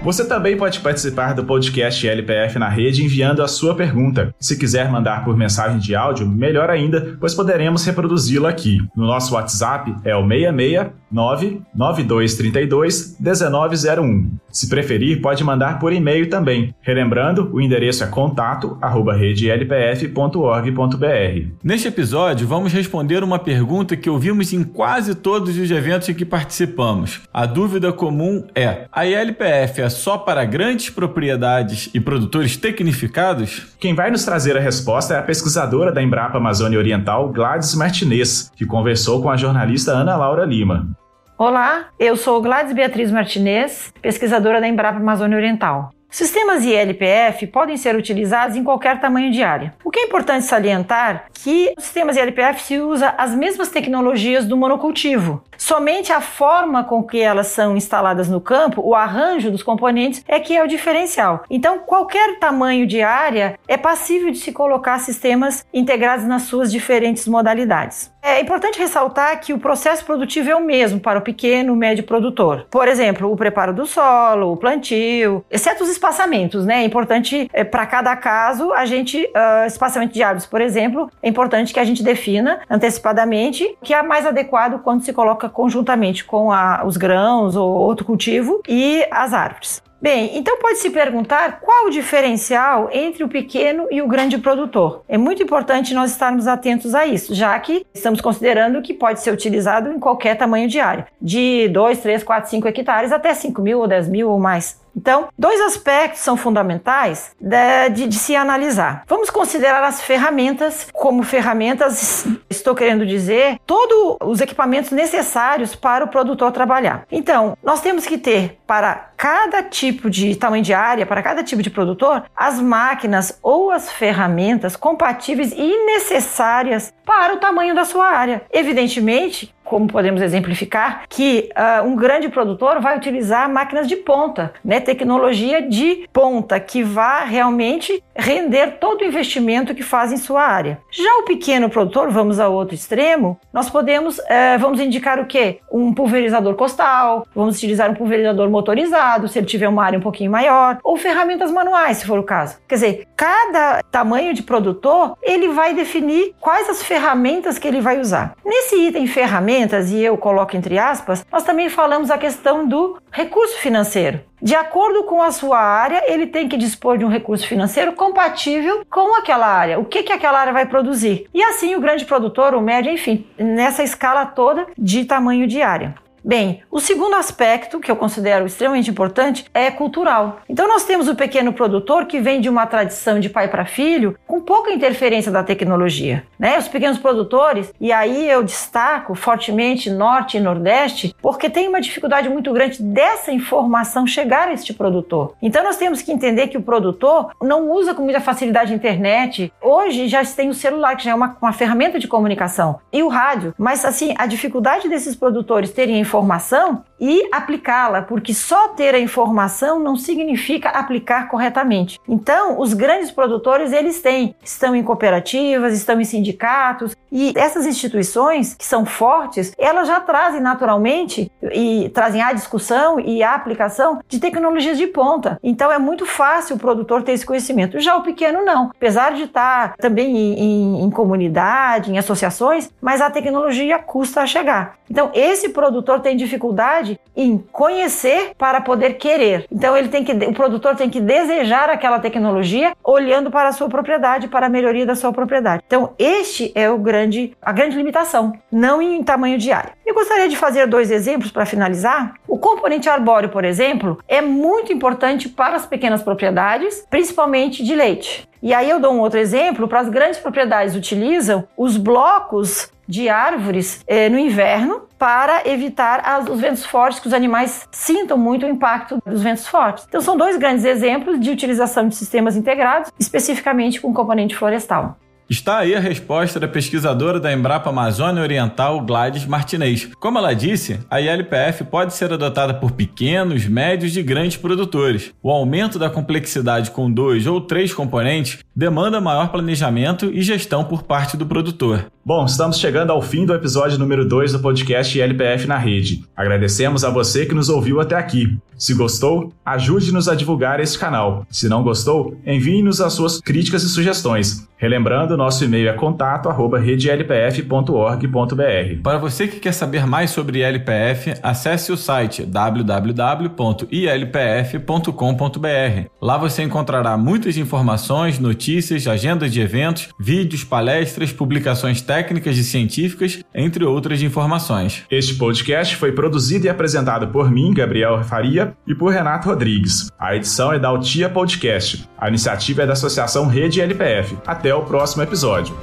Você também pode participar do podcast LPF na rede enviando a sua pergunta. Se quiser mandar por mensagem de áudio, melhor ainda, pois poderemos reproduzi-la aqui. No nosso WhatsApp é o 669 9232 1901. Se preferir, pode mandar por e-mail também. Relembrando, o endereço é contato@redelpf.org.br. Neste episódio, vamos responder uma pergunta que ouvimos em quase todos os eventos em que participamos. A dúvida comum é: a ILPF é é só para grandes propriedades e produtores tecnificados? Quem vai nos trazer a resposta é a pesquisadora da Embrapa Amazônia Oriental, Gladys Martinez, que conversou com a jornalista Ana Laura Lima. Olá, eu sou Gladys Beatriz Martinez, pesquisadora da Embrapa Amazônia Oriental. Sistemas ILPF podem ser utilizados em qualquer tamanho de área. O que é importante salientar que os sistemas ILPF se usa as mesmas tecnologias do monocultivo. Somente a forma com que elas são instaladas no campo, o arranjo dos componentes é que é o diferencial. Então, qualquer tamanho de área é passível de se colocar sistemas integrados nas suas diferentes modalidades. É importante ressaltar que o processo produtivo é o mesmo para o pequeno, médio produtor. Por exemplo, o preparo do solo, o plantio, exceto os espaçamentos, né? É importante é, para cada caso a gente uh, espaçamento de árvores, por exemplo, é importante que a gente defina antecipadamente o que é mais adequado quando se coloca conjuntamente com a, os grãos ou outro cultivo e as árvores. Bem, então pode se perguntar qual o diferencial entre o pequeno e o grande produtor. É muito importante nós estarmos atentos a isso, já que estamos considerando que pode ser utilizado em qualquer tamanho de área, de 2, 3, 4, 5 hectares até 5 mil ou 10 mil ou mais. Então, dois aspectos são fundamentais de, de, de, se analisar. Vamos considerar as ferramentas como ferramentas, estou querendo dizer, todos os equipamentos necessários para o produtor trabalhar. Então, nós temos que ter para cada tipo de tamanho de área, para cada tipo de produtor, as máquinas ou as ferramentas compatíveis e necessárias para o tamanho da sua área. Evidentemente, como podemos exemplificar, que uh, um grande produtor vai utilizar máquinas de ponta, né, tecnologia de ponta, que vá realmente render todo o investimento que faz em sua área. Já o pequeno produtor, vamos ao outro extremo, nós podemos, uh, vamos indicar o que? Um pulverizador costal, vamos utilizar um pulverizador motorizado, se ele tiver uma área um pouquinho maior, ou ferramentas manuais, se for o caso. Quer dizer, cada tamanho de produtor, ele vai definir quais as ferramentas que ele vai usar. Nesse item ferramentas, ferramentas, e eu coloco entre aspas, nós também falamos a questão do recurso financeiro. De acordo com a sua área, ele tem que dispor de um recurso financeiro compatível com aquela área. O que, que aquela área vai produzir? E assim o grande produtor, o médio, enfim, nessa escala toda de tamanho de área. Bem, o segundo aspecto que eu considero extremamente importante é cultural. Então nós temos o pequeno produtor que vem de uma tradição de pai para filho, com pouca interferência da tecnologia, né? Os pequenos produtores, e aí eu destaco fortemente norte e nordeste, porque tem uma dificuldade muito grande dessa informação chegar a este produtor. Então nós temos que entender que o produtor não usa com muita facilidade a internet. Hoje já tem o celular, que já é uma, uma ferramenta de comunicação, e o rádio, mas assim, a dificuldade desses produtores terem informação e aplicá-la, porque só ter a informação não significa aplicar corretamente. Então, os grandes produtores, eles têm, estão em cooperativas, estão em sindicatos, e essas instituições que são fortes, elas já trazem naturalmente e trazem a discussão e a aplicação de tecnologias de ponta. Então, é muito fácil o produtor ter esse conhecimento. Já o pequeno não, apesar de estar também em, em, em comunidade, em associações, mas a tecnologia custa a chegar. Então, esse produtor tem dificuldade em conhecer para poder querer. Então, ele tem que, o produtor tem que desejar aquela tecnologia olhando para a sua propriedade, para a melhoria da sua propriedade. Então, este é o grande, a grande limitação, não em tamanho de área. Eu gostaria de fazer dois exemplos para finalizar. O componente arbóreo, por exemplo, é muito importante para as pequenas propriedades, principalmente de leite. E aí eu dou um outro exemplo, para as grandes propriedades utilizam os blocos de árvores eh, no inverno para evitar as, os ventos fortes, que os animais sintam muito o impacto dos ventos fortes. Então são dois grandes exemplos de utilização de sistemas integrados, especificamente com componente florestal. Está aí a resposta da pesquisadora da Embrapa Amazônia Oriental, Gladys Martinez. Como ela disse, a ILPF pode ser adotada por pequenos, médios e grandes produtores. O aumento da complexidade com dois ou três componentes demanda maior planejamento e gestão por parte do produtor. Bom, estamos chegando ao fim do episódio número 2 do podcast LPF na Rede. Agradecemos a você que nos ouviu até aqui. Se gostou, ajude-nos a divulgar esse canal. Se não gostou, envie-nos as suas críticas e sugestões. Relembrando, nosso e-mail é contato@redelpf.org.br. Para você que quer saber mais sobre LPF, acesse o site www.ilpf.com.br. Lá você encontrará muitas informações, notícias, agendas de eventos, vídeos, palestras, publicações técnicas e científicas, entre outras informações. Este podcast foi produzido e apresentado por mim, Gabriel Faria, e por Renato Rodrigues. A edição é da Altia Podcast. A iniciativa é da Associação Rede LPF. Até o próximo episódio.